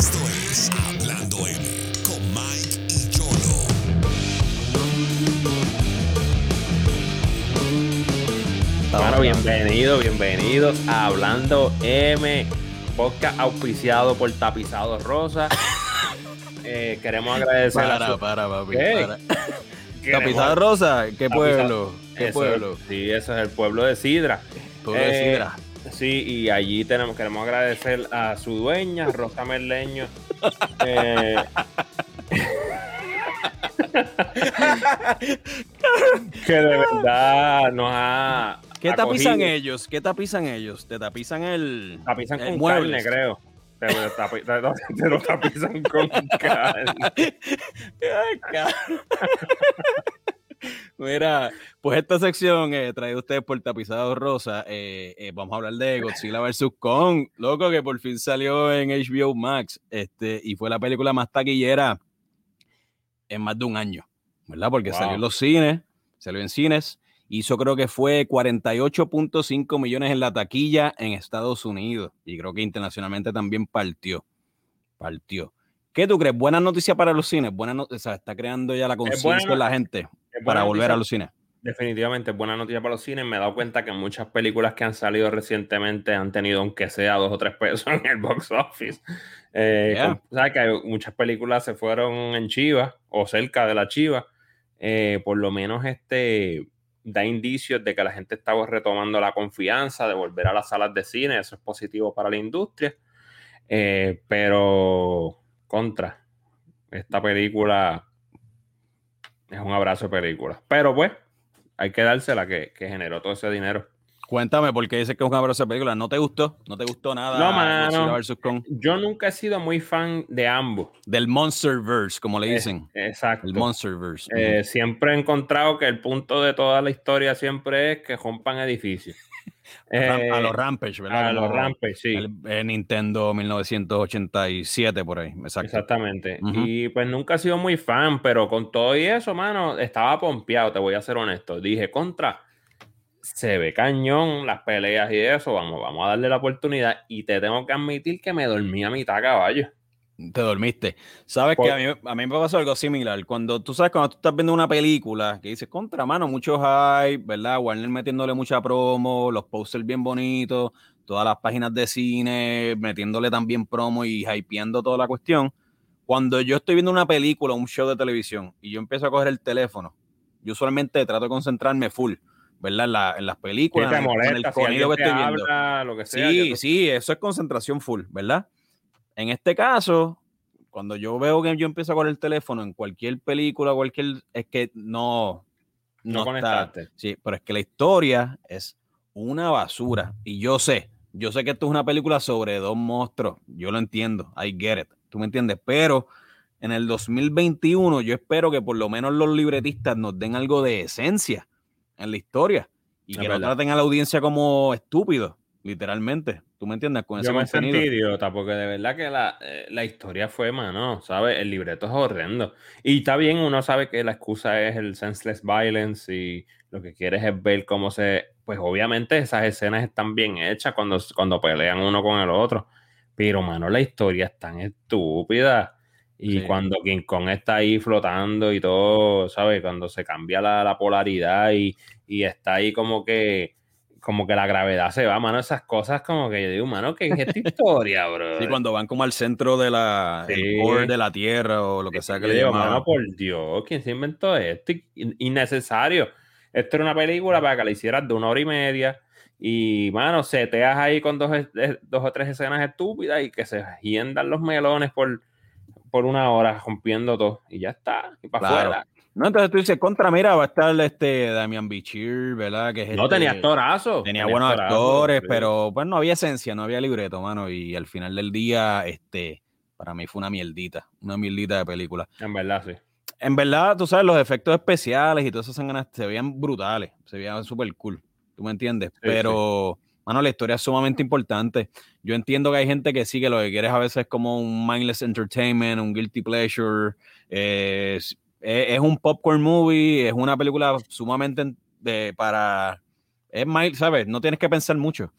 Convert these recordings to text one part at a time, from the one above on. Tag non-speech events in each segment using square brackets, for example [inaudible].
Esto es Hablando M con Mike y Yolo. Bueno, bienvenidos, bienvenidos a Hablando M, podcast auspiciado por Tapizado Rosa. [laughs] Eh, queremos agradecer a Para, su- para, papi. ¿Qué? para. [laughs] Tapizada Rosa, ¿qué Tapizado- pueblo? ¿Qué Eso- pueblo? Sí, eso es el pueblo de Sidra. Pueblo de Eh, Sidra. Sí, y allí tenemos, queremos agradecer a su dueña, Rosa Merleño. eh, [laughs] que de verdad nos ha. ¿Qué tapizan acogido. ellos? ¿Qué tapizan ellos? Te tapizan el. Tapizan el con muebles. carne, creo. Te, te te lo tapizan con [laughs] carne. Mira, pues esta sección eh, trae ustedes por Tapizado Rosa. eh, eh, vamos a hablar de Godzilla vs. Kong, loco, que por fin salió en HBO Max este, y fue la película más taquillera en más de un año, ¿verdad? Porque Wow. salió en los cines, salió en cines, hizo creo que fue 48.5 millones en la taquilla en Estados Unidos y creo que internacionalmente también partió, partió. ¿Qué tú crees? ¿Buena noticia para los cines? Buena no- o sea, está creando ya la conciencia en la gente para volver noticia- a los cines. Definitivamente es buena noticia para los cines. Me he dado cuenta que muchas películas que han salido recientemente han tenido, aunque sea dos o tres pesos en el box office. Eh, Yeah. con- ¿Sabes que muchas películas se fueron en Chiva o cerca de la Chiva? Eh, por lo menos este da indicios de que la gente estaba retomando la confianza de volver a las salas de cine. Eso es positivo para la industria. Eh, pero contra esta película es un abrazo de película. Pero pues, hay que dársela que, que generó todo ese dinero. Cuéntame, ¿por qué dices que es una abrazo de película? ¿No te gustó? ¿No te gustó nada? No, mano. Kong? Yo nunca he sido muy fan de ambos. Del Monsterverse, como le Eh, dicen. Exacto. El Monsterverse. Eh, siempre he encontrado que el punto de toda la historia siempre es que rompan edificios. Ram- Eh, a los Rampage, ¿verdad? a los Como Rampage, sí. el- el Nintendo 1987, por ahí. Exacto. Exactamente. Y pues nunca he sido muy fan, pero con todo y eso, mano, estaba pompeado, te voy a ser honesto. Dije, contra, se ve cañón las peleas y eso, vamos, vamos a darle la oportunidad. Y te tengo que admitir que me dormí a mitad caballo. Te dormiste. Sabes Por- que a mí, a mí me pasó algo similar. Cuando tú sabes, cuando tú estás viendo una película que dices contra mano, mucho hype, ¿verdad? Warner metiéndole mucha promo, los posters bien bonitos, todas las páginas de cine metiéndole también promo y hypeando toda la cuestión. Cuando yo estoy viendo una película, un show de televisión, y yo empiezo a coger el teléfono, yo usualmente trato de concentrarme full, ¿verdad? En, la- en las películas, te en molesta, el si sonido que estoy viendo. habla, lo que sea. Sí, sí, eso es concentración full, ¿verdad? En este caso, cuando yo veo que yo empiezo con el teléfono en cualquier película, cualquier, es que no, No no, está. conectaste. Sí, pero es que la historia es una basura. Y yo sé, yo sé que esto es una película sobre dos monstruos. Yo lo entiendo, I get it. ¿Tú me entiendes? Pero en el 2021 yo espero que por lo menos los libretistas nos den algo de esencia en la historia. Y Es que no verdad. traten a la audiencia como estúpidos, literalmente. ¿Tú me entiendes? Con ese Yo me contenido. sentí idiota porque de verdad que la, eh, la historia fue, mano, ¿sabes? El libreto es horrendo. Y está bien, uno sabe que la excusa es el senseless violence y lo que quieres es ver cómo se... Pues obviamente esas escenas están bien hechas cuando, cuando pelean uno con el otro. Pero, mano, la historia es tan estúpida. Y Sí. cuando King Kong está ahí flotando y todo, ¿sabes? Cuando se cambia la, la polaridad y, y está ahí como que como que la gravedad se va, mano, esas cosas como que yo digo, mano, ¿qué es esta historia, [laughs] bro? Sí, cuando van como al centro de la, el Sí. core de la tierra o lo que sea que le digo, mano, por Dios, ¿quién se inventó esto? In- Innecesario. Esto era una película para que la hicieras de una hora y media y, mano, seteas ahí con dos, o tres escenas estúpidas y que se hiendan los melones por, por una hora rompiendo todo y ya está, y para Claro. No, entonces tú dices, contra, mira, va a estar este Damian Bichir, ¿verdad? Que es No este- tenía actorazo. Tenía buenos actores, sí. pero pues no había esencia, no había libreto, mano. Y al final del día, este, para mí fue una mierdita, una mierdita de película. En verdad, sí. En verdad, tú sabes, los efectos especiales y todas esas escenas se veían brutales, se veían súper cool, ¿tú me entiendes? Pero, mano, la historia es sumamente importante. Yo entiendo que hay gente que sí, que lo que quiere es a veces como un mindless entertainment, un guilty pleasure, eh, es, es- un popcorn movie, es una película sumamente de, para... Es mild, ¿sabes? No tienes que pensar mucho.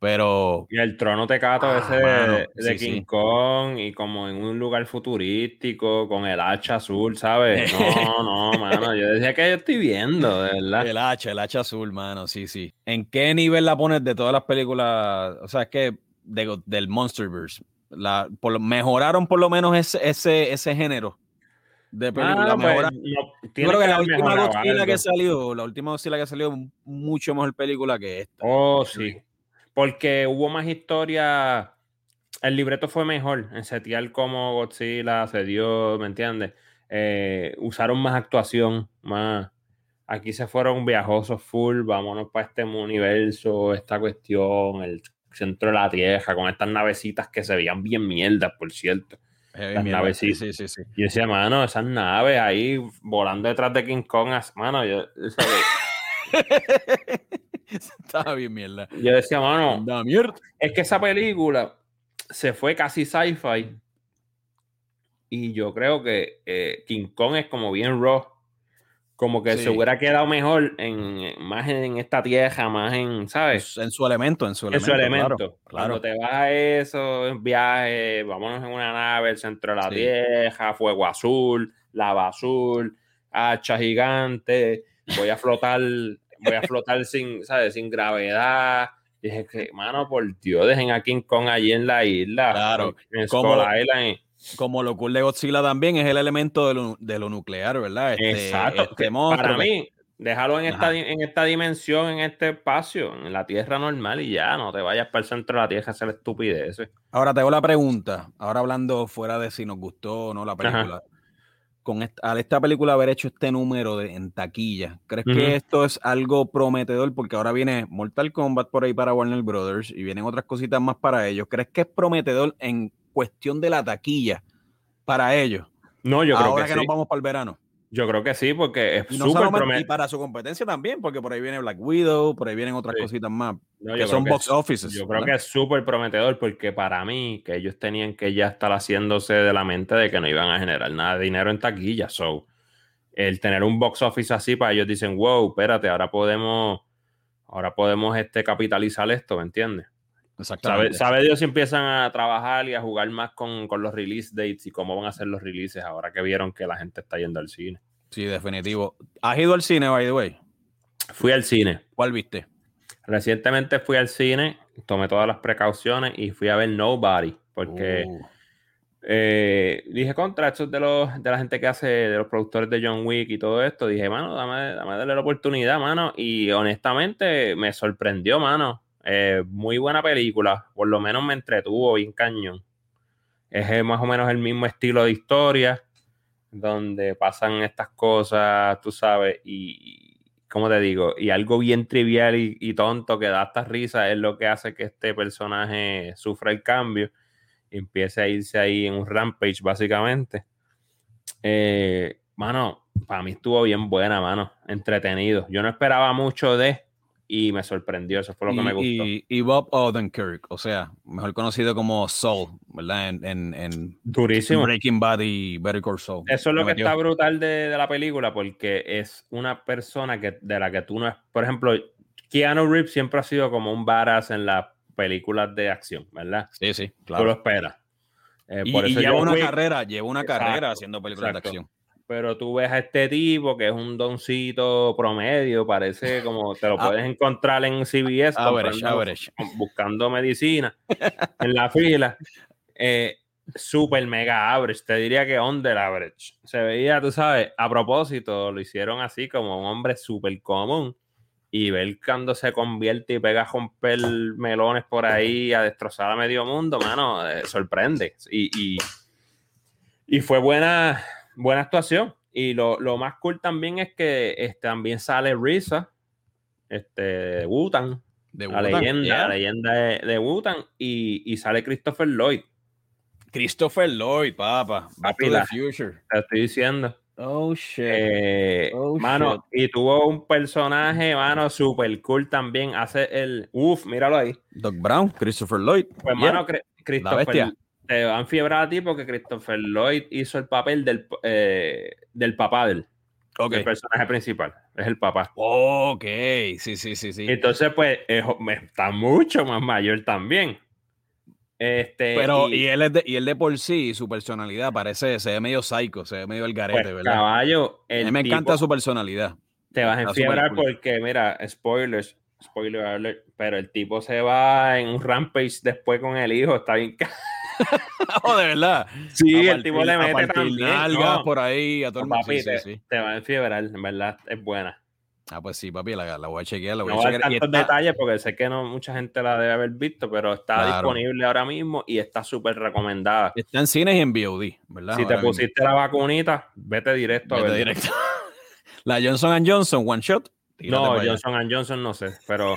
Pero. Y el trono tecato Ah, ese mano, de, de sí, King sí. Kong y como en un lugar futurístico con el hacha azul, ¿sabes? [laughs] No, no, mano. Yo decía que yo estoy viendo, de verdad. El hacha, el hacha azul, mano, sí, sí. ¿En qué nivel la pones de todas las películas? O sea, es que de- del Monsterverse. La, por mejoraron por lo menos ese, ese, ese género de película. Ah, pues, mejoraron. no, Yo creo que la última Godzilla que salió, la última Godzilla que salió, mucho mejor película que esta. Oh, sí. Porque hubo más historia. El libreto fue mejor en setear cómo Godzilla se dio, ¿me entiendes? Eh, usaron más actuación, más. Aquí se fueron viajosos full, vámonos para este universo, esta cuestión, el centro de la Tierra, con estas navecitas que se veían bien mierdas, por cierto. Eh, Las naves, sí, sí. sí, sí, yo decía, mano, esas naves ahí volando detrás de King Kong, mano, yo, [laughs] Estaba bien mierda. yo decía, mano, Da mierda. Es que esa película se fue casi sci-fi. Y yo creo que eh, King Kong es como bien raw. Como que Sí. se hubiera quedado mejor en, en- más en esta tierra, más en, ¿sabes? En su elemento, en su En elemento. su elemento. Claro, Cuando claro. te vas a eso, en viaje, vámonos en una nave, el centro de la Sí. tierra, fuego azul, lava azul, hacha gigante, voy a flotar, [laughs] voy a flotar sin, ¿sabes? Sin gravedad. Y dije que, mano, por Dios, dejen a King Kong allí en la isla. Claro. En Skull Island. Como lo cool de Godzilla también es el elemento de lo, de lo nuclear, ¿verdad? Este- Exacto. este monstruo para mí, déjalo en esta, en esta dimensión, en este espacio, en la tierra normal y ya, no te vayas para el centro de la tierra a hacer estupideces. Ahora te hago la pregunta, ahora hablando fuera de si nos gustó o no la película. Con esta, al esta película haber hecho este número de, en taquilla, ¿crees que esto es algo prometedor? Porque ahora viene Mortal Kombat por ahí para Warner Brothers y vienen otras cositas más para ellos. ¿Crees que es prometedor en cuestión de la taquilla para ellos? No, yo creo ahora que, que, sí. nos vamos para el verano. Yo creo que sí, porque es no súper solamente- y prometedor. para su competencia también, porque por ahí viene Black Widow, por ahí vienen otras Sí. cositas más, No, que son box es- offices. Yo creo ¿verdad? que es súper prometedor porque para mí que ellos tenían que ya estar haciéndose de la mente de que no iban a generar nada de dinero en taquilla. So, el tener un box office así para ellos dicen, wow, espérate, ahora podemos, ahora podemos este, capitalizar esto, ¿me entiendes? Sabe, sabe Dios si empiezan a trabajar y a jugar más con, con los release dates y cómo van a ser los releases ahora que vieron que la gente está yendo al cine. Sí, definitivo. ¿Has ido al cine, by the way? Fui al cine. ¿Cuál viste? Recientemente fui al cine, tomé todas las precauciones y fui a ver Nobody, porque Uh, eh, dije contra estos de los de la gente que hace, de los productores de John Wick y todo esto, dije, mano, dame, dame darle la oportunidad, mano, y honestamente me sorprendió, mano. Eh, muy buena película, por lo menos me entretuvo bien cañón. Es eh, más o menos el mismo estilo de historia, donde pasan estas cosas, tú sabes, y, ¿cómo te digo? Y algo bien trivial y, tonto que da hasta risa es lo que hace que este personaje sufra el cambio y empiece a irse ahí en un rampage, básicamente. Eh, mano, para mí estuvo bien buena, mano. Entretenido. Yo no esperaba mucho de y me sorprendió. Eso fue lo que y, me gustó. y- y Bob Odenkirk, o sea, mejor conocido como Saul, ¿verdad? En, en- en Durísimo. Breaking Bad y Better Call Saul. Eso es lo que metió. está brutal de, de la película, porque es una persona que, de la que tú no es. Por ejemplo, Keanu Reeves siempre ha sido como un badass en las películas de acción, ¿verdad? Sí, sí, Tú lo claro. esperas. Eh, Y, por y eso lleva John una carrera, lleva una carrera haciendo películas exacto. de acción. Pero tú ves a este tipo que es un doncito promedio, parece como te lo [laughs] Ah. puedes encontrar en CBS Average, average. buscando medicina [laughs] en la fila. Eh, super mega average, te diría que under average. Se veía, tú sabes, a propósito, lo hicieron así como un hombre súper común. Y ver cuando se convierte y pega a romper melones por ahí, a destrozar a medio mundo, mano, eh, sorprende. Y, y, y fue buena, buena actuación. Y lo, lo más cool también es que este, también sale Risa, este, de Wutan, la leyenda, yeah. la leyenda de, de Wutan, y, y sale Christopher Lloyd. Christopher Lloyd, papá. Back Papi, to the la- future. Te estoy diciendo. Oh, shit. Eh, Oh, mano, y tuvo un personaje, mano, super cool también. Hace el. Uf, míralo ahí. Doc Brown, Christopher Lloyd. Pues, Yeah. mano, Christopher. Te van fiebrado a ti porque Christopher Lloyd hizo el papel del, eh, del papá del, Ok. del personaje principal. es el papá. Ok, sí, sí, sí, sí. Entonces, pues, está mucho más mayor también. Este, Pero, y, él es de, y él de por sí, su personalidad parece, se ve medio psycho, se ve medio el garete, pues, ¿verdad? Caballo, a mí me encanta su personalidad. Te vas a enfiebrar porque, mira, spoilers, spoiler alert, pero el tipo se va en un rampage después con el hijo, está bien. [laughs] [laughs] de verdad. Sí, el tipo le mete también. No, por ahí a todo el mundo. Sí, sí, sí. Te, va a enfiebrar, en verdad, es buena. Ah, pues sí, papi, la, la voy a chequear. La voy no a chequear. tantos está... detalles porque sé que no mucha gente la debe haber visto, pero está claro. disponible ahora mismo y está súper recomendada. Está en cines y en VOD, ¿verdad? Si ahora te pusiste mismo. la vacunita, vete directo vete a ver. directo. [laughs] la Johnson Johnson, one shot. No, Johnson Johnson no sé, pero,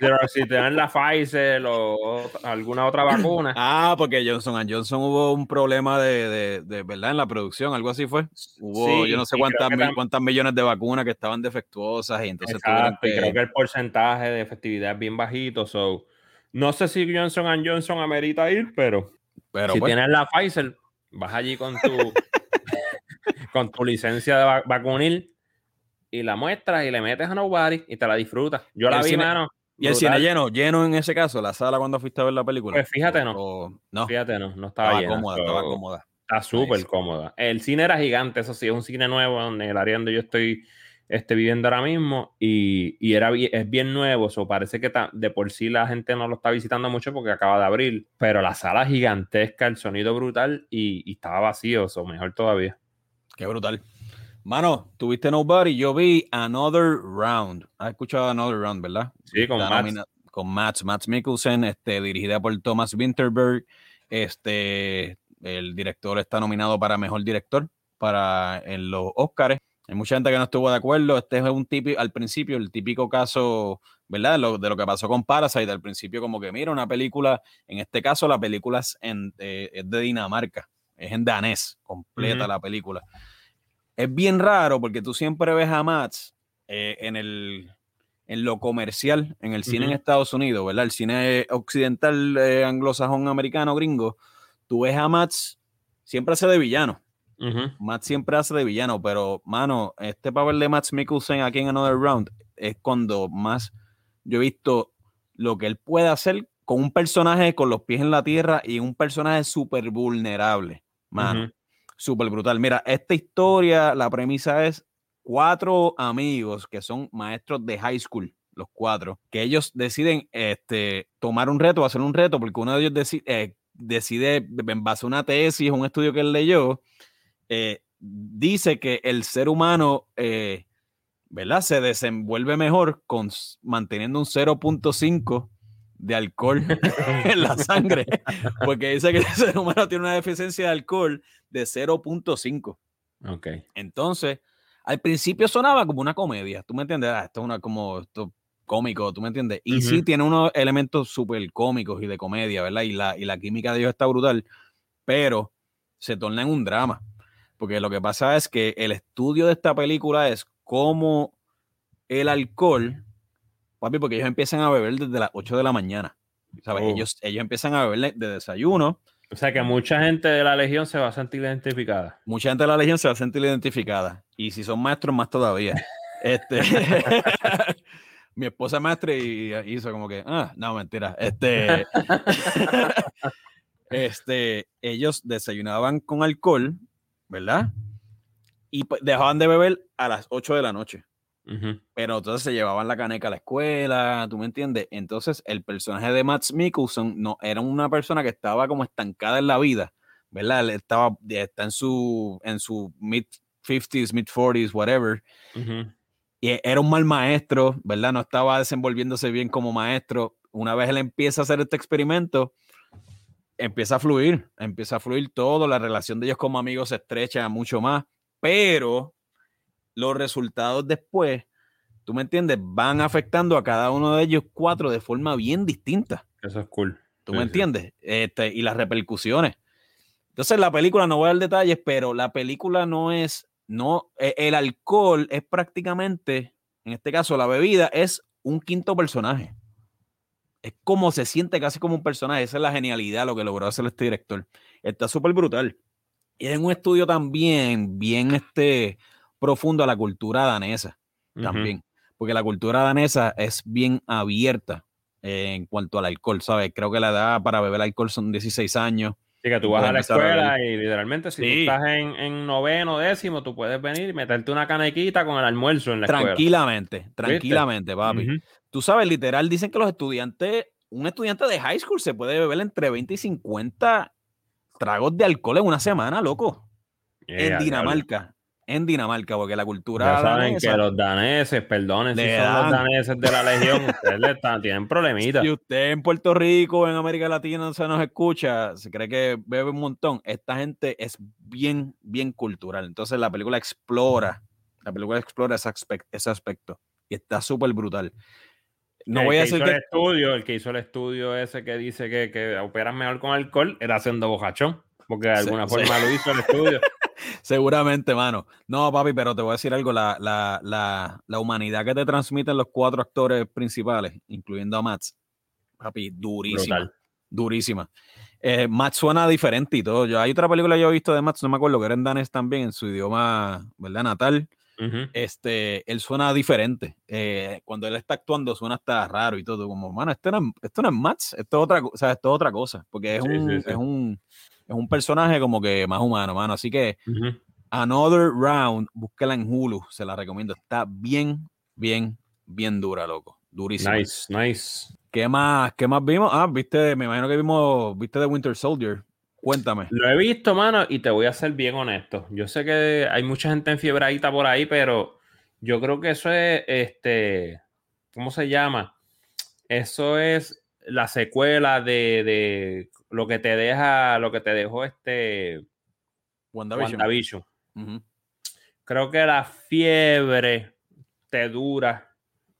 pero si te dan la Pfizer o alguna otra vacuna. [clears throat] Ah, porque Johnson Johnson hubo un problema de, de, de, verdad en la producción, algo así fue. Hubo sí, yo no sé cuántas, mil, cuántas millones de vacunas que estaban defectuosas y entonces Exacto, que... y creo que el porcentaje de efectividad es bien bajito, so no sé si Johnson Johnson amerita ir, pero, pero si pues, tienes la Pfizer, vas allí con tu [laughs] con tu licencia de vac vacunil y la muestras y le metes a Nobody y te la disfrutas. Yo la vi, cine, mano. ¿Y el cine lleno? ¿Lleno en ese caso? ¿La sala cuando fuiste a ver la película? Pues fíjate, no. O, no. Fíjate, no. No estaba, estaba llena, cómoda, pero estaba cómoda. Está súper cómoda. El cine era gigante, eso sí, es un cine nuevo en el área donde yo estoy este, viviendo ahora mismo y, y era, es bien nuevo, so parece que de por sí la gente no lo está visitando mucho porque acaba de abrir, pero la sala gigantesca, el sonido brutal y, y estaba vacío, o mejor todavía. Qué brutal. Mano, tuviste Nobody, yo vi Another Round. ¿Has escuchado Another Round, verdad? Sí, con Matt. Con Matt, Matt Mikkelsen, este, dirigida por Thomas Winterberg. Este, el director está nominado para Mejor Director para en los Oscars. Hay mucha gente que no estuvo de acuerdo. Este es un típico, al principio, el típico caso, ¿verdad? Lo, de lo que pasó con Parasite. Al principio, como que, mira, una película, en este caso, la película es, en, eh, es de Dinamarca. Es en danés, completa uh -huh. la película es bien raro porque tú siempre ves a Mats eh, en, el, en lo comercial, en el cine uh -huh. en Estados Unidos, ¿verdad? El cine occidental, eh, anglosajón, americano, gringo. Tú ves a Mats, siempre hace de villano. Uh -huh. Mats siempre hace de villano, pero, mano, este papel de Mats Mikkelsen aquí en Another Round es cuando más yo he visto lo que él puede hacer con un personaje con los pies en la tierra y un personaje súper vulnerable, mano. Uh -huh súper brutal. Mira, esta historia, la premisa es cuatro amigos que son maestros de high school, los cuatro, que ellos deciden este, tomar un reto, hacer un reto, porque uno de ellos decide, eh, decide en base a una tesis, un estudio que él leyó, eh, dice que el ser humano, eh, ¿verdad? Se desenvuelve mejor con manteniendo un 0.5 de alcohol [laughs] en la sangre, porque dice que el [laughs] ser humano tiene una deficiencia de alcohol de 0.5. Ok. Entonces, al principio sonaba como una comedia, ¿tú me entiendes? Ah, esto es una como esto cómico, ¿tú me entiendes? Y uh -huh. sí tiene unos elementos súper cómicos y de comedia, ¿verdad? Y la, y la química de ellos está brutal, pero se torna en un drama, porque lo que pasa es que el estudio de esta película es cómo el alcohol papi, porque ellos empiezan a beber desde las 8 de la mañana. ¿sabes? Oh. Ellos, ellos empiezan a beber de desayuno. O sea que mucha gente de la Legión se va a sentir identificada. Mucha gente de la Legión se va a sentir identificada. Y si son maestros, más todavía. [laughs] este, [laughs] mi esposa es maestra y hizo como que, ah, no, mentira. Este, [laughs] este, ellos desayunaban con alcohol, ¿verdad? Y dejaban de beber a las 8 de la noche. Uh -huh. Pero entonces se llevaban la caneca a la escuela, ¿tú me entiendes? Entonces el personaje de Matt Mikkelsen no, era una persona que estaba como estancada en la vida, ¿verdad? Él estaba está en su, en su mid 50s, mid 40s, whatever. Uh -huh. Y era un mal maestro, ¿verdad? No estaba desenvolviéndose bien como maestro. Una vez él empieza a hacer este experimento, empieza a fluir, empieza a fluir todo, la relación de ellos como amigos se estrecha mucho más, pero los resultados después, tú me entiendes, van afectando a cada uno de ellos cuatro de forma bien distinta. Eso es cool. ¿Tú sí, me entiendes? Este, y las repercusiones. Entonces, la película, no voy a dar detalles, pero la película no es, no, e, el alcohol es prácticamente, en este caso, la bebida es un quinto personaje. Es como se siente casi como un personaje. Esa es la genialidad, lo que logró hacer este director. Está súper brutal. Y es un estudio también bien, este, profundo a la cultura danesa. también. Porque la cultura danesa es bien abierta en cuanto al alcohol, ¿sabes? Creo que la edad para beber alcohol son 16 años. Sí, que tú vas a la escuela y literalmente si tú estás en, noveno, décimo, tú puedes venir y meterte una canequita con el almuerzo en la escuela. Tranquilamente, tranquilamente, papi. Tú sabes, literal, dicen que los estudiantes, un estudiante de high school se puede beber entre 20 y 50 tragos de alcohol en una semana, loco. en Dinamarca en Dinamarca, porque la cultura. Ya saben que los daneses, perdonen si son los daneses de la legión, [laughs] ustedes le están, tienen problemitas. Si usted en Puerto Rico, en América Latina, se nos escucha, se cree que bebe un montón, esta gente es bien, bien cultural. Entonces la película explora, la película explora ese, aspecto, ese aspecto y está súper brutal. No el voy a decir que... El, estudio, el que hizo el estudio ese que dice que, que operan mejor con alcohol era haciendo bojachón, porque de alguna forma lo hizo el estudio. [laughs] Seguramente, mano. No, papi, pero te voy a decir algo. La, la, la, la, humanidad que te transmiten los cuatro actores principales, incluyendo a Matt, papi, durísima. Durísima. Eh, Matt suena diferente y todo. Yo, hay otra película que yo he visto de Matt, no me acuerdo, que era en danés también, en su idioma, ¿verdad? Natal. Este, él suena diferente. Eh, cuando él está actuando, suena hasta raro y todo. Como, mano, esto no, esto no es Matt, esto es otra, o sea, esto es otra cosa. Porque es, un, es un es un personaje como que más humano, mano. Así que Another Round, búsquela en Hulu, se la recomiendo. Está bien, bien, bien dura, loco. Durísima. Nice, nice. ¿Qué más, qué más vimos? Ah, viste, me imagino que vimos, viste The Winter Soldier. Cuéntame. Lo he visto, mano, y te voy a ser bien honesto. Yo sé que hay mucha gente enfiebradita por ahí, pero yo creo que eso es, este, ¿cómo se llama? Eso es la secuela de lo que te deja, lo que te dejó este WandaVision. Creo que la fiebre te dura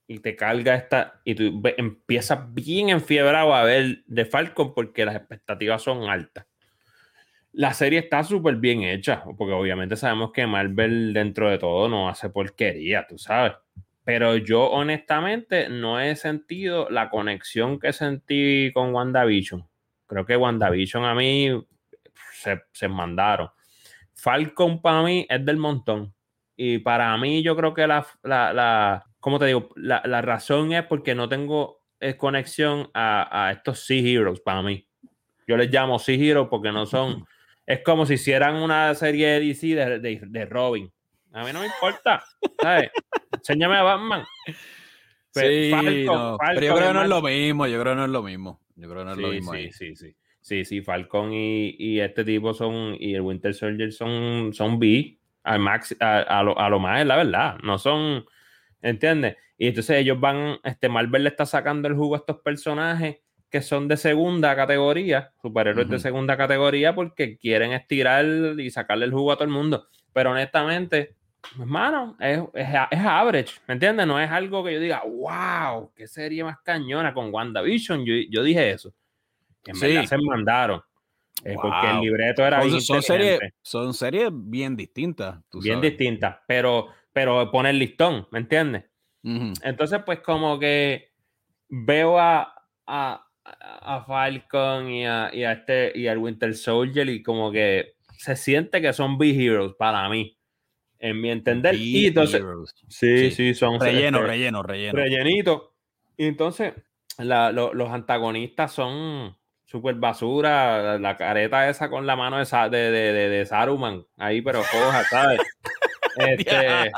y te carga esta y tú empiezas bien enfiebrado a ver de Falcon porque las expectativas son altas. La serie está súper bien hecha, porque obviamente sabemos que Marvel dentro de todo no hace porquería, tú sabes. Pero yo honestamente no he sentido la conexión que sentí con WandaVision. Creo que WandaVision a mí se, mandaron. Falcon para mí es del montón. Y para mí yo creo que la, la, ¿cómo te digo? La, razón es porque no tengo eh, conexión a, estos Sea Heroes para mí. Yo les llamo Sea Heroes porque no son... [laughs] Es como si hicieran una serie de DC de, Robin. A mí no me importa. ¿sabes? Enséñame a Batman. Sí, pero yo creo que no es lo mismo. Yo creo que no es lo mismo. Yo creo que no es lo mismo. Sí, sí, sí. Sí, sí, Falcon y, este tipo son, y el Winter Soldier son, son B al max, a, lo, a lo más, es la verdad. No son, ¿entiendes? Y entonces ellos van, este Marvel le está sacando el jugo a estos personajes que son de segunda categoría, superhéroes de segunda categoría, porque quieren estirar y sacarle el jugo a todo el mundo. Pero honestamente, hermano, es, es, es, average, ¿me entiendes? No es algo que yo diga, wow, qué serie más cañona con WandaVision. Yo, yo dije eso. En sí. se mandaron. Eh, porque el libreto era bien son, series, son series bien distintas. bien distintas, pero, pero pone el listón, ¿me entiendes? Entonces, pues como que veo a, a, a Falcon y a, y a, este y al Winter Soldier y como que se siente que son big heroes para mí en mi entender. y entonces, sí, sí, son relleno, este, relleno, relleno. Rellenito. Y entonces, los antagonistas son súper basura. La, careta esa con la mano de, de, de, de Saruman, ahí, pero coja, ¿sabes? [laughs] este,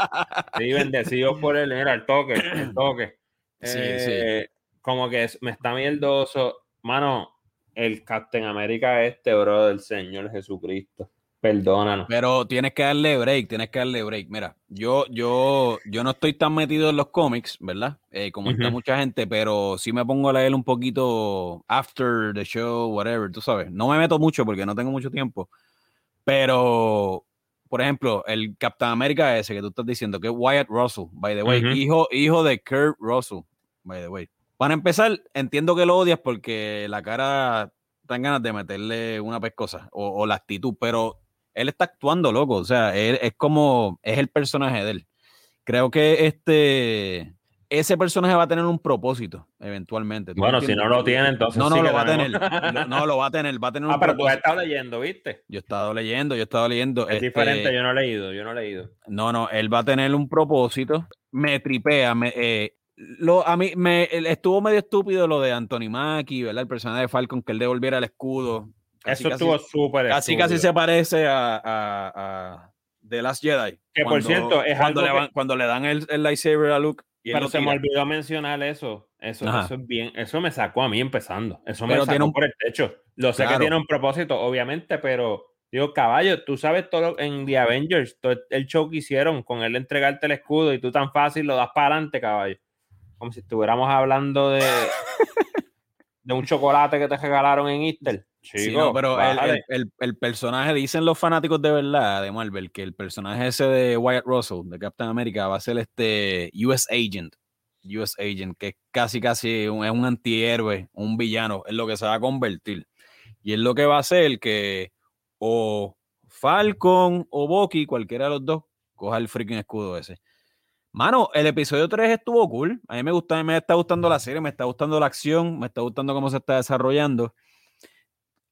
sí, bendecidos por él, era el toque, el toque. [clears throat] Sí, sí. Eh, como que me está mierdoso. Mano, el Captain América este, bro, del Señor Jesucristo. Perdónanos. Pero tienes que darle break, tienes que darle break. Mira, yo, yo, yo no estoy tan metido en los cómics, ¿verdad? Eh, como está mucha gente, pero sí me pongo a leer un poquito after the show, whatever, tú sabes. No me meto mucho porque no tengo mucho tiempo. Pero, por ejemplo, el Captain América ese que tú estás diciendo, que es Wyatt Russell, by the way, hijo, hijo de Kurt Russell, by the way. Para empezar, entiendo que lo odias porque la cara dan ganas de meterle una pescosa o, o la actitud, pero él está actuando loco, o sea, él es como, es el personaje de él. Creo que este, ese personaje va a tener un propósito, eventualmente. ¿tú me Bueno, si no lo tiene, entonces. No, no, sí lo va a tener. Lo- No, lo va a tener. Va a tener un Ah, pero tú has estado leyendo, ¿viste? Yo he estado leyendo, yo he estado leyendo. Es este, diferente, yo no he leído, yo no he leído. No, no, él va a tener un propósito. Me tripea. Me, eh, lo, a mí me estuvo medio estúpido lo de Anthony Mackie, ¿verdad? El personaje de Falcon, que él devolviera el escudo. Casi, Eso estuvo súper. casi, casi se parece a, a, a The Last Jedi. Que, por cierto, es cuando, algo le, que- cuando le dan el, el lightsaber a Luke. Y Pero lo se me olvidó mencionar eso. Eso, eso es bien, eso me sacó a mí empezando. Eso me Pero sacó tiene un- por el techo. Lo sé Claro. que tiene un propósito, obviamente, pero digo, caballo, tú sabes todo lo- en The Avengers, todo el show que hicieron con él entregarte el escudo y tú tan fácil lo das para adelante, caballo. Como si estuviéramos hablando de, [laughs] de un chocolate que te regalaron en Easter. Sí, no, pero el, bájale. el- el- el personaje, dicen los fanáticos de verdad de Marvel, que el personaje ese de Wyatt Russell, de Captain America, va a ser este US Agent. US Agent, que es casi, casi un, es un antihéroe, un villano, es lo que se va a convertir. Y es lo que va a hacer que o Falcon o Bucky, cualquiera de los dos, coja el freaking escudo ese. Mano, el episodio 3 estuvo cool. A mí me gusta, me está gustando la serie, me está gustando la acción, me está gustando cómo se está desarrollando.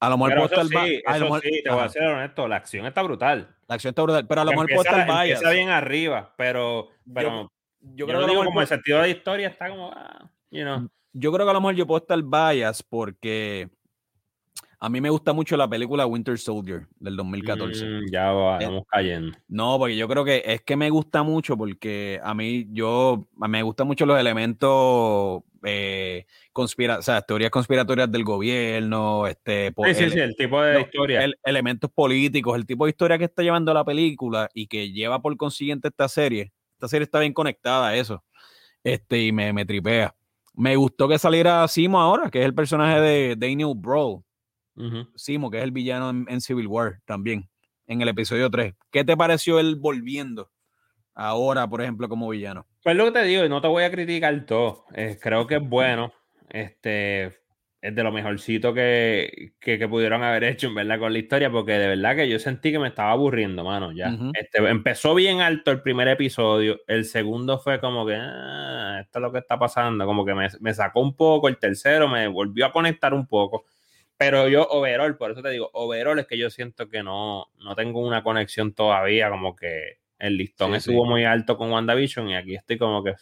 A lo mejor eso estar sí, a lo mejor- sí, te voy a ser honesto, la acción está brutal. La acción está brutal, pero a lo mejor puede estar bias. empieza bien arriba, pero, pero Yo yo, creo no que a lo digo mejor como el puede- sentido de la historia está como, ah, you know. yo creo que a lo mejor yo puedo estar bias porque a mí me gusta mucho la película Winter Soldier del 2014. Mm, ya va, Eh, vamos cayendo. No, porque yo creo que es que me gusta mucho porque a mí yo me gustan mucho los elementos eh, conspira, o sea, teorías conspiratorias del gobierno, este, Sí, sí, ele- sí, el tipo de no, historia. el- elementos políticos, el tipo de historia que está llevando la película y que lleva por consiguiente esta serie. Esta serie está bien conectada a eso. Este, y me, me tripea. Me gustó que saliera Simo ahora, que es el personaje de Daniel Brawl. Simo, que es el villano en, en Civil War también, en el episodio 3. ¿Qué te pareció él volviendo ahora, por ejemplo, como villano? Pues lo que te digo, y no te voy a criticar todo. eh, creo que es bueno. Este es de lo mejorcito que, que, que pudieron haber hecho, en verdad, con la historia, porque de verdad que yo sentí que me estaba aburriendo, mano. Ya. Este, empezó bien alto el primer episodio. El segundo fue como que, ah, esto es lo que está pasando. Como que me, me sacó un poco. El tercero me volvió a conectar un poco. Pero yo, overall, por eso te digo, overall es que yo siento que no, no tengo una conexión todavía, como que el listón Sí, estuvo sí. muy alto con WandaVision y aquí estoy como que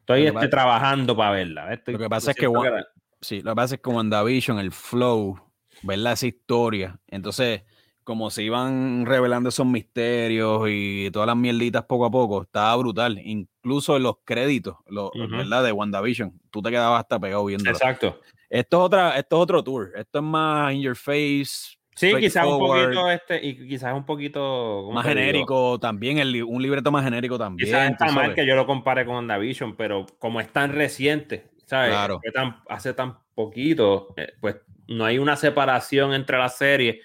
estoy que este, trabajando para verla. Estoy- Lo que pasa es que siento Wa- Sí, lo que pasa es que WandaVision, el flow, ¿verdad? Esa historia. Entonces, como se iban revelando esos misterios y todas las mierditas poco a poco, estaba brutal. Incluso en los créditos. ¿verdad? De WandaVision, tú te quedabas hasta pegado viendo. Exacto. Esto es otra, esto es otro tour. Esto es más in your face. Sí, quizás un poquito este, y quizás un poquito ¿cómo más genérico también, el, un libreto más genérico también. Quizás está mal que yo lo compare con WandaVision, pero como es tan reciente, ¿sabes? Claro. Que tan- hace tan poquito, eh, pues no hay una separación entre las series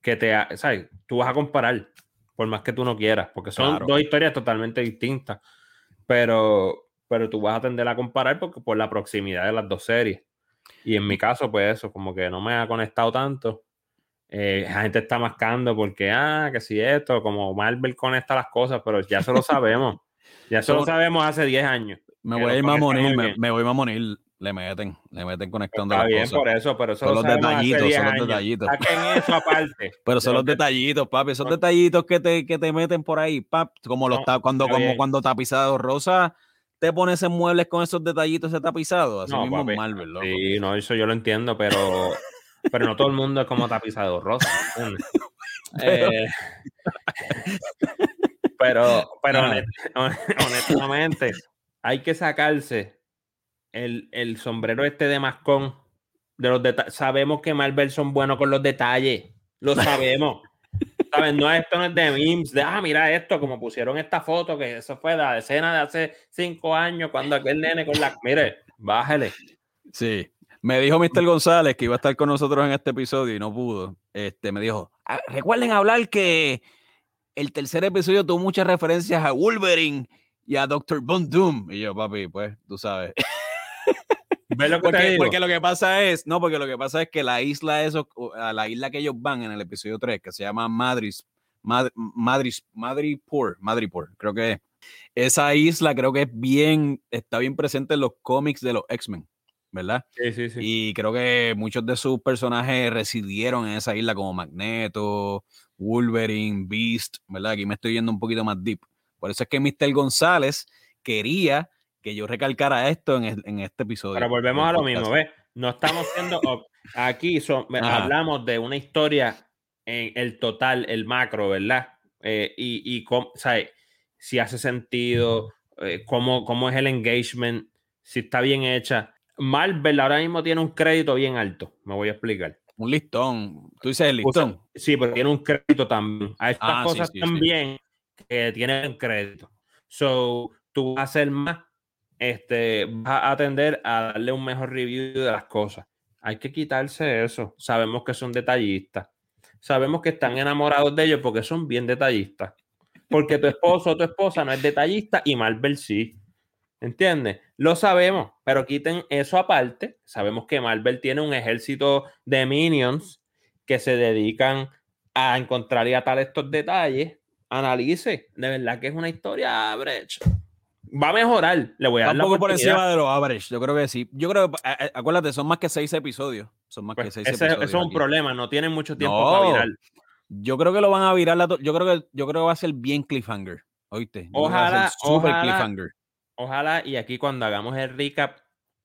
que te, ¿sabes? Tú vas a comparar, por más que tú no quieras, porque son Claro. dos historias totalmente distintas, pero, pero tú vas a tender a comparar porque por la proximidad de las dos series. Y en mi caso, pues eso, como que no me ha conectado tanto. Eh, la gente está mascando porque, ah, que si esto, como Marvel conecta las cosas, pero ya eso lo sabemos. [laughs] Ya eso lo sabemos hace 10 años. Me voy a ir más conecta monil, muy me, me voy a monil. Le meten, le meten conectando Está las bien cosas. por eso, pero eso Son lo los hace detallitos, 10 son los detallitos. Saquen eso aparte. [laughs] Pero son los que- detallitos, papi. Esos detallitos que te, que te meten por ahí, pap. Como los No, ta- cuando, como cuando tapizado rosa te pones en muebles con esos detallitos ese tapizado. Así No, mismo papi, Marvel, loco. Sí, no, eso yo lo entiendo, pero, pero no todo el mundo es como tapizado rosa. [laughs] Eh, pero, pero honest- honestamente, hay que sacarse el, el sombrero este de mascón de los. Sabemos que Marvel son buenos con los detalles. Lo [laughs] sabemos. ¿Sabes? No, esto no es de memes, de, ah, mira esto, como pusieron esta foto, que eso fue la escena de hace cinco años, cuando aquel nene con la... Mire, bájale. Sí. Me dijo Mr. González que iba a estar con nosotros en este episodio y no pudo. Este, me dijo, "Ah, recuerden hablar que el tercer episodio tuvo muchas referencias a Wolverine y a Doctor Von Doom. Y yo, papi, pues, tú sabes. [laughs] ¿Ves lo que te Porque, digo? porque lo que pasa es, no, porque lo que pasa es que la isla, eso, a la isla que ellos van en el episodio 3, que se llama Madris, Mad Madrid, Madripoor, Madripoor, creo que es. Esa isla creo que es bien, está bien presente en los cómics de los X-Men, ¿verdad? Sí, sí, sí. Y creo que muchos de sus personajes residieron en esa isla como Magneto, Wolverine, Beast, ¿verdad? Aquí me estoy yendo un poquito más deep. Por eso es que Mr. González quería que yo recalcara esto en, el- en este episodio. Pero volvemos a lo mismo, ¿ves? No estamos siendo. Aquí son- hablamos de una historia en el total, el macro, ¿verdad? Eh, y, y cómo- ¿sabes? si hace sentido, eh, cómo, cómo es el engagement, si está bien hecha. Marvel ahora mismo tiene un crédito bien alto, me voy a explicar. Un listón. Tú dices el listón. sí, pero tiene un crédito también. A estas Ah, sí, cosas sí, sí. también que tienen crédito. So, tú vas a hacer más, este, vas a atender a darle un mejor review de las cosas. Hay que quitarse eso. Sabemos que son detallistas. Sabemos que están enamorados de ellos porque son bien detallistas. Porque tu esposo o tu esposa no es detallista y Marvel sí. ¿Entiendes? Lo sabemos, pero quiten eso aparte. Sabemos que Marvel tiene un ejército de minions que se dedican a encontrar y atar estos detalles. Analice. De verdad que es una historia brecha. Va a mejorar. Le voy a dar un poco por encima de los average. Yo creo que sí. Yo creo que, acuérdate, son más que seis episodios. Son más que Pues seis ese- episodios. eso es un aquí. problema. No tienen mucho tiempo No. para virar. Yo creo que lo van a virar. La yo, creo que, yo creo que va a ser bien cliffhanger. ¿Oíste? Yo Ojalá- super ojalá- cliffhanger. Ojalá y aquí cuando hagamos el recap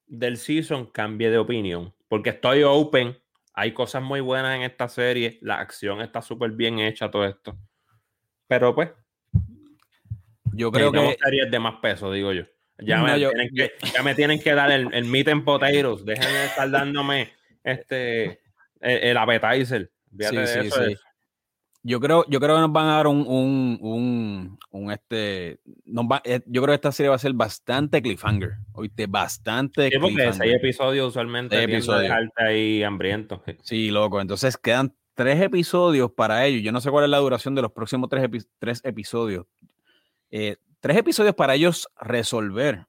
del season cambie de opinión. Porque estoy open. Hay cosas muy buenas en esta serie. La acción está súper bien hecha, todo esto. Pero pues, Yo creo que. series de más peso, digo yo. Ya, No, me, yo- tienen que, ya me tienen que dar el, el meat and potatoes. Dejen de estar dándome este, el, el appetizer. Sí, sí, sí. Yo creo, yo creo que nos van a dar un, un, un, un, este. nos va- eh, yo creo que esta serie va a ser bastante cliffhanger. Oíste, bastante Sí, porque cliffhanger. seis episodios usualmente Seis episodios. dejarte ahí hambriento. Sí, loco. Entonces quedan tres episodios para ellos. Yo no sé cuál es la duración de los próximos tres, epi- tres episodios. Eh, tres episodios para ellos resolver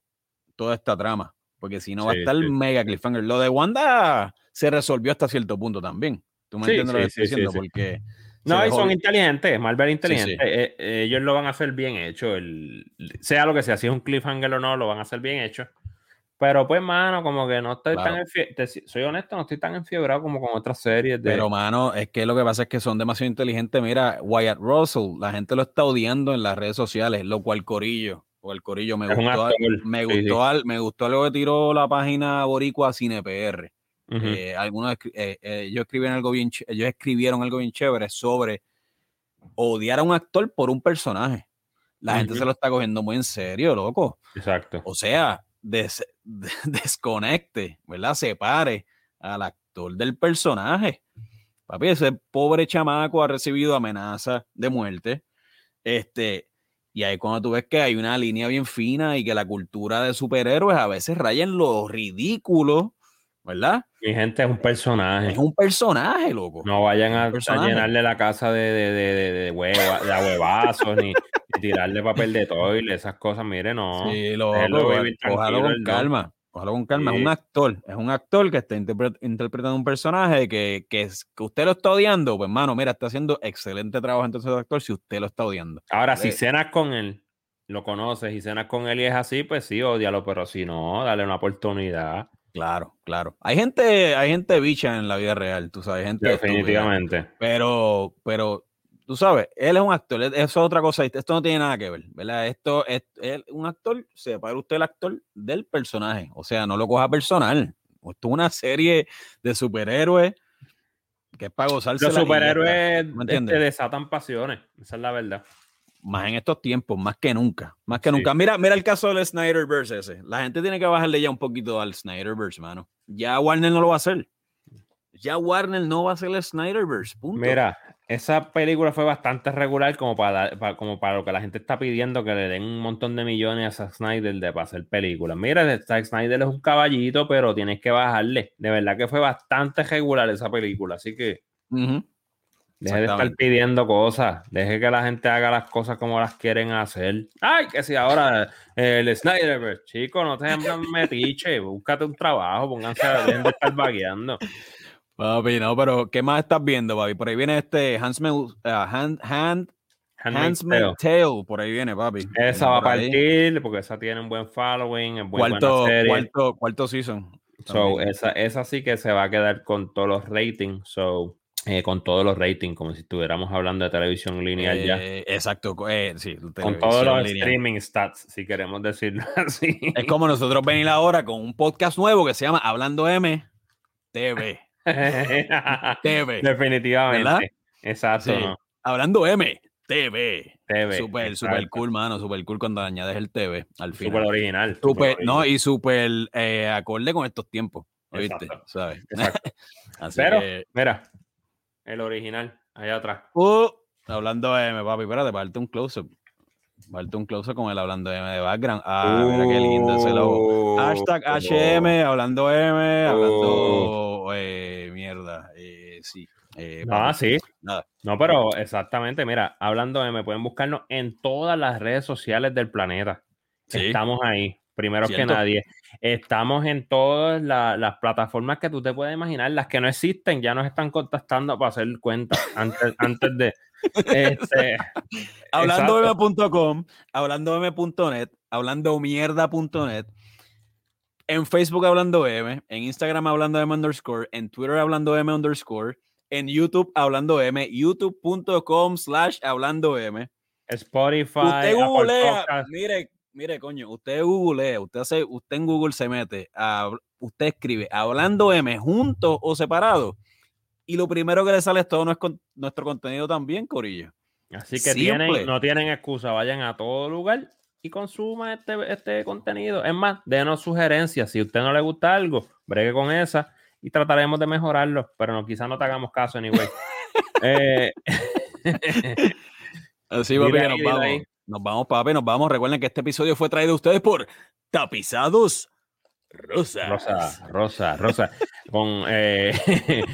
toda esta trama. Porque si no va a estar sí. mega cliffhanger. Lo de Wanda se resolvió hasta cierto punto también. ¿Tú me entiendes lo que estoy diciendo? Porque. No, y son inteligentes, Marvel es Sí, sí. inteligente. eh, eh, ellos lo van a hacer bien hecho. El, sea lo que sea, si es un cliffhanger o no, lo van a hacer bien hecho. Pero pues, mano, como que no estoy Claro. tan enfie- te- soy honesto, no estoy tan enfiebrado como con otras series de. Pero, mano, es que lo que pasa es que son demasiado inteligentes. Mira, Wyatt Russell, la gente lo está odiando en las redes sociales, lo cual Corillo. O el Corillo me Es gustó, actor, me sí, gustó, al- me gustó algo que tiró la página Boricua Cine Eh, algunos eh, eh, ellos escribieron algo bien, ellos escribieron algo bien chévere sobre odiar a un actor por un personaje. La gente se lo está cogiendo muy en serio, loco. Exacto. O sea, des- de- [laughs] desconecte, ¿verdad? Separe al actor del personaje. Papi, ese pobre chamaco ha recibido amenazas de muerte. Este, y ahí cuando tú ves que hay una línea bien fina y que la cultura de superhéroes a veces raya en lo ridículo, ¿verdad? Mi gente es un personaje. Es un personaje, loco. No vayan a, llenarle la casa de, de, de, de, hueva- de huevazos ni, [laughs] ni tirarle papel de toile, esas cosas. Mire, no. Sí, loco, ojalá- con calma. Ojalá con calma. Es un actor. Es un actor que está interpre- interpretando un personaje que, que, es- que usted lo está odiando. Pues, mano, mira, está haciendo excelente trabajo entonces el actor si usted lo está odiando. Ahora, si cenas con él, lo conoces y cenas con él y es así, pues sí, odialo, pero si no, dale una oportunidad. Claro, claro. Hay gente, hay gente bicha en la vida real, tú sabes, gente estúpida. Definitivamente. Pero, pero, tú sabes, él es un actor, eso es otra cosa, esto no tiene nada que ver, ¿verdad? Esto es, un actor, separa usted el actor del personaje, o sea, no lo coja personal. Esto es una serie de superhéroes que es para gozarse. Los superhéroes ¿me este, desatan pasiones, esa es la verdad. Más en estos tiempos, más que nunca, más que Sí. nunca. Mira, mira el caso del Snyderverse ese. La gente tiene que bajarle ya un poquito al Snyderverse, mano. Ya Warner no lo va a hacer. Ya Warner no va a hacer el Snyderverse, punto. Mira, esa película fue bastante regular como para, como para lo que la gente está pidiendo, que le den un montón de millones a Zack Snyder de, para hacer películas. Mira, Zack Snyder es un caballito, pero tienes que bajarle. De verdad que fue bastante regular esa película, así que. Deje de estar pidiendo cosas. Deje que la gente haga las cosas como las quieren hacer. Ay, que si ahora eh, el Snyder, chico, no te en metiche, [laughs] búscate un trabajo, pónganse a dejen de estar vagueando. Papi, no, pero ¿qué más estás viendo, papi? Por ahí viene este Handsmaid, uh, hand, hand, Handsmaid Tale. Por ahí viene, papi. Esa va a ahí. partir porque esa tiene un buen following, es buena serie. cuarto, cuarto season. So, esa, esa sí que se va a quedar con todos los ratings. So, eh, con todos los ratings, como si estuviéramos hablando de televisión lineal ya. Eh, exacto, eh, sí, Con todos los lineal. streaming stats, si queremos decirlo [laughs] así. Es como nosotros venir ahora con un podcast nuevo que se llama Hablando M TV. [laughs] TV. Definitivamente. ¿Verdad? Exacto. Sí. ¿no? Hablando M TV. TV, Super, exacto. super cool, mano. Super cool cuando añades el TV al final. original. Super, no, y súper eh, acorde con estos tiempos. ¿Oíste? Exacto. ¿Sabes? Exacto. [laughs] Pero, que, mira, el original, allá atrás. uh, hablando M, papi, espérate, parte un close-up. Parte un close-up con el hablando M de background. Ah, mira qué lindo ese logo. Uh, Hashtag oh. HM, hablando M, hablando eh, mierda. Eh, sí. eh, Ah, papi, sí. Nada. No, pero exactamente, mira, hablando de, me pueden buscarnos en todas las redes sociales del planeta. Sí. Estamos ahí, primero que nadie. Estamos en todas la- las plataformas que tú te puedes imaginar, las que no existen, ya nos están contactando para hacer cuenta antes, antes de. Este, [laughs] hablandom.com, hablandom.net, hablandomierda.net, en Facebook hablando M, en Instagram hablando M underscore, en Twitter hablando M underscore, en YouTube hablando M, youtube.com slash hablando M. Spotify, Usted googlea, mire, mire, coño, usted googlea, usted hace, usted en Google se mete, a, usted escribe hablando M juntos o separados, y lo primero que le sale es todo nuestro, nuestro contenido también, Corillo. Así que tienen, no tienen excusa, vayan a todo lugar y consuman este, este contenido. Es más, denos sugerencias. Si a usted no le gusta algo, bregue con esa y trataremos de mejorarlo, pero no, quizás no te hagamos caso, anyway. [laughs] eh, [laughs] Así, papi, que nos vamos. ahí. Nos vamos, papi, nos vamos. Recuerden que este episodio fue traído a ustedes por Tapizados Rosas. Rosa, Rosa, Rosa, con, eh, [laughs]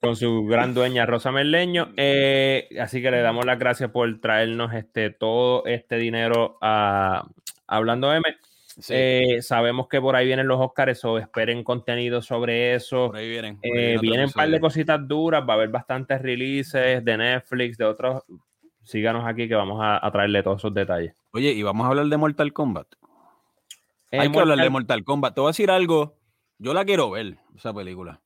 con su gran dueña Rosa Merleño. Eh, así que le damos las gracias por traernos este, todo este dinero a Hablando M. Sí, Eh, sabemos que por ahí vienen los Oscars, o esperen contenido sobre eso. por ahí vienen. por ahí vienen un par de cositas duras, va a haber bastantes releases de Netflix, de otros. Síganos aquí que vamos a, a traerle todos esos detalles. Oye, y vamos a hablar de Mortal Kombat. Eh, Hay que hablar de Mortal- Kombat. Te voy a decir algo. Yo la quiero ver, esa película.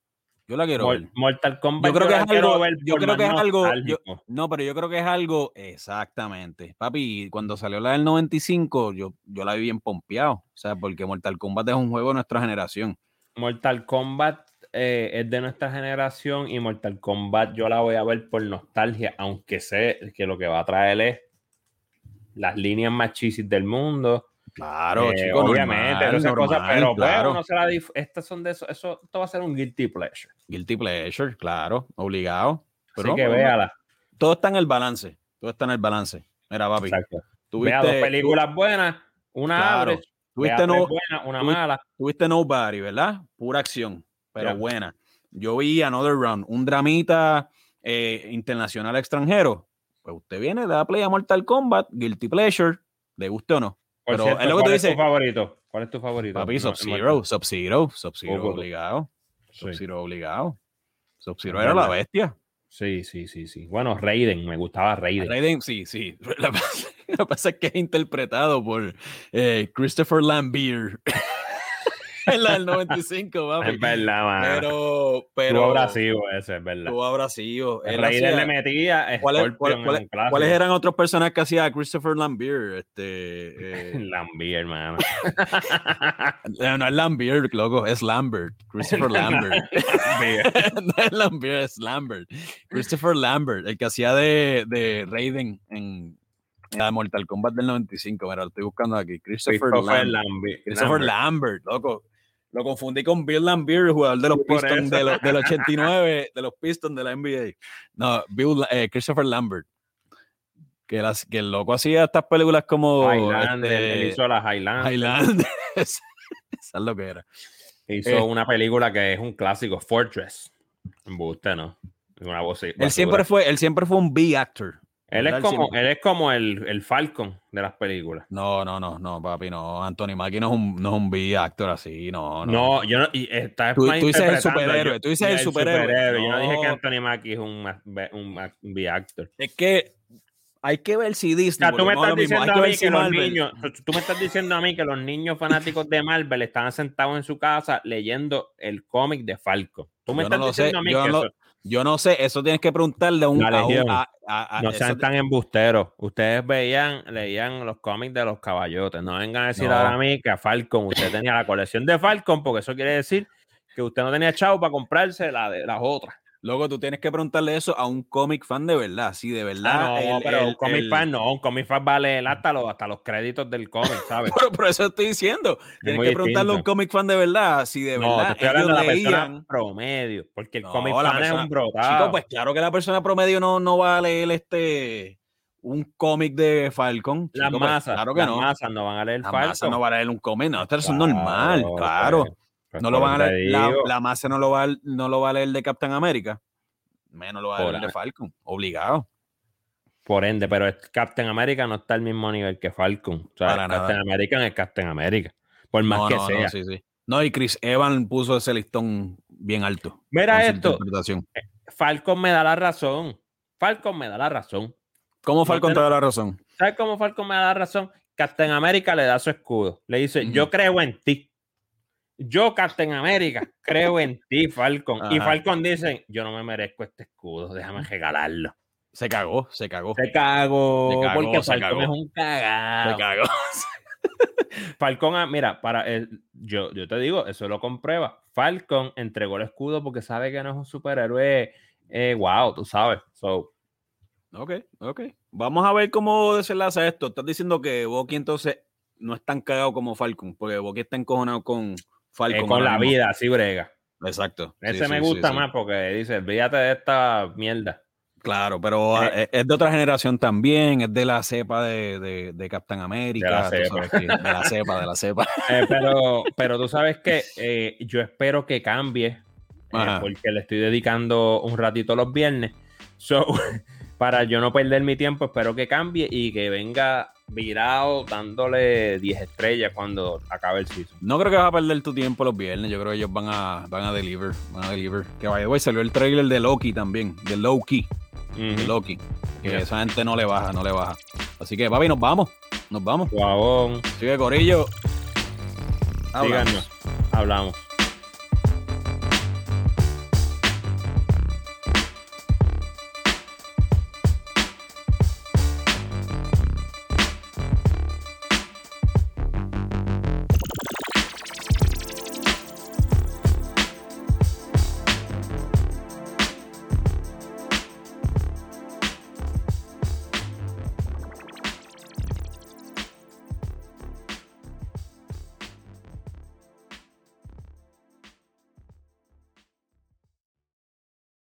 Yo la quiero Mor- ver. Mortal Kombat. Yo creo que la es algo- yo creo que es algo- yo-. No, pero yo creo que es algo exactamente. Papi, cuando salió la del 95, yo, yo la vi bien pompeado. O sea, porque Mortal Kombat es un juego de nuestra generación. Mortal Kombat eh, es de nuestra generación y Mortal Kombat yo la voy a ver por nostalgia, aunque sé que lo que va a traer es las líneas más chisis del mundo. Claro, Eh, obviamente, normal, esas cosas, normal, pero claro. bueno, se la estas son de eso, eso esto va a ser un guilty pleasure. Guilty pleasure, claro, obligado. Pero Así que bueno, véala. todo está en el balance. Todo está en el balance. Mira, papi. Exacto. Vea dos películas buenas, una Claro. average, tú vea viste tres no, buenas, una mala. tú viste Nobody, ¿verdad? Pura acción, pero Ya. buena. Yo vi Another Round, un dramita eh, internacional extranjero. Pues usted viene, le da play a Mortal Kombat, Guilty Pleasure, le guste o no. Por Pero cierto, es lo que tú ¿cuál es tu favorito? ¿Cuál es tu favorito? Papi, Sub-Zero, Sub-Zero, Sub-Zero obligado. Sub-Zero obligado. Sub-Zero era la bestia. Sí, sí, sí, sí. Bueno, Raiden, me gustaba Raiden. Raiden, sí, sí. [laughs] Lo que pasa, es que es interpretado por eh, Christopher Lambert. [laughs] en la del 95, papi. Es verdad, mano. Pero, pero. Tuvo abrasivo ese, es verdad. Tuvo abrasivo. El hacía- le metía ¿cuáles, cuál- eran otros personajes que hacía Christopher Lambert? Este, eh, [laughs] Lambie, hermano. [laughs] no es Lambert, loco, es Lambert. Christopher Lambert. no es Lambert, es Lambert. Christopher Lambert, el que hacía de, de Raiden en, la Mortal Kombat del 95. Mira, lo estoy buscando aquí. Christopher, Christopher Lambert. Lambie. Christopher Lambert, loco. Lo confundí con Bill Lambert, el jugador de los Pistons de los- del 89, de los Pistons de la NBA. No, Bill, eh, Christopher Lambert. Que, las, que el loco hacía estas películas como Highlander, este, él hizo la Highlander. Highlander. [laughs] Esa es lo que era. Hizo Eh. una película que es un clásico, Fortress. Embuste, ¿no? Una voz Él siempre, fue, él siempre fue un B-actor. Él es como, él es como el, el Falcon de las películas. No, no, no, no, papi, no. Anthony Mackie no es un, no es un B-actor así, no, no. No, yo no. Y está Tú- tú dices el superhéroe, Yo- tú dices el superhéroe. Yo no dije que No. Anthony Mackie es un, un, un B-actor. Es que hay que ver si O Disney. sea, tú me estás diciendo a mí que los niños, tú me estás diciendo a mí que los niños fanáticos de Marvel están sentados en su casa leyendo el cómic de Falcon. Tú me Yo no estás sé, diciendo a mí yo que no eso- Yo no sé, eso tienes que preguntarle a un. A a- a- no sean tan embusteros. Ustedes veían, leían los cómics de los caballotes. No vengan a decir No. ahora a mí que a Falcon usted tenía la colección de Falcon, porque eso quiere decir que usted no tenía chavo para comprarse la de las otras. Luego tú tienes que preguntarle eso a un cómic fan de verdad. Sí, de verdad. Ah, no, el- pero el- un comic el- fan no, un comic fan vale hasta los, hasta los créditos del cómic, ¿sabes? [laughs] Pero por eso estoy diciendo. Tienes que preguntarle a un cómic fan de verdad. Si de no, te verdad estoy hablando de la ellos persona leían. promedio, porque el No, comic fan es un brotado. Chico, pues claro que la persona promedio no, no va a leer este un cómic de Falcon. las chico, pues, masas, claro que las no. masas no van a leer La Falcon. masa no va a leer un cómic, no, esto es Claro, normal, claro. pues, pues no lo van a leer, la, masa no lo, va, a- no lo va a leer de Captain America, menos lo va a leer de. Falcon, obligado. Por ende, pero Captain America no está al mismo nivel que Falcon. O sea, Para nada. Captain America es Captain America. Por más no, que no, sea. no, sí, sí. No, y Chris Evans puso ese listón bien alto. Mira esto. interpretación. Falcon me da la razón. Falcon me da la razón. ¿Cómo Falcon te da la razón? ¿Sabes cómo Falcon me da la razón? Captain America le da su escudo. Le dice, yo creo en ti. Yo, Captain America, creo en ti, Falcon. Y. Falcon dice, yo no me merezco este escudo, déjame regalarlo. Se cagó, se cagó. Se cago, Se cagó, porque se Falcon cagó. es un cagado. Se cagó. [laughs] Falcon, ah, mira, para el- yo, yo te digo, eso lo comprueba. Falcon entregó el escudo porque sabe que no es un superhéroe. Eh, wow, tú sabes. So, Ok, ok. Vamos a ver cómo desenlaza esto. Estás diciendo que Bucky entonces no es tan cagado como Falcon, porque Bucky está encojonado con eh, Falcon. con ahora la mismo. vida, así brega. Exacto. Ese sí, me sí, gusta sí. más porque dice, olvídate de esta mierda. Claro, pero Eh, ah, es- es de otra generación también, es de la cepa de, de, de Captain America. De la cepa. que- de la cepa, de la cepa. [laughs] Eh, pero, pero tú sabes que eh, yo espero que cambie eh, porque le estoy dedicando un ratito los viernes. So, [laughs] para yo no perder mi tiempo, espero que cambie y que venga virado dándole 10 estrellas cuando acabe el season. No creo que vas a perder tu tiempo los viernes. Yo creo que ellos van a, van a deliver. Van a deliver. Que vaya, güey, salió el trailer de Loki también. De Loki. De. Loki. Que esa gente no le baja, no le baja. Así que, papi, nos vamos. Nos vamos. Guabón, Sigue Corillo. Hablamos. síganos. Hablamos.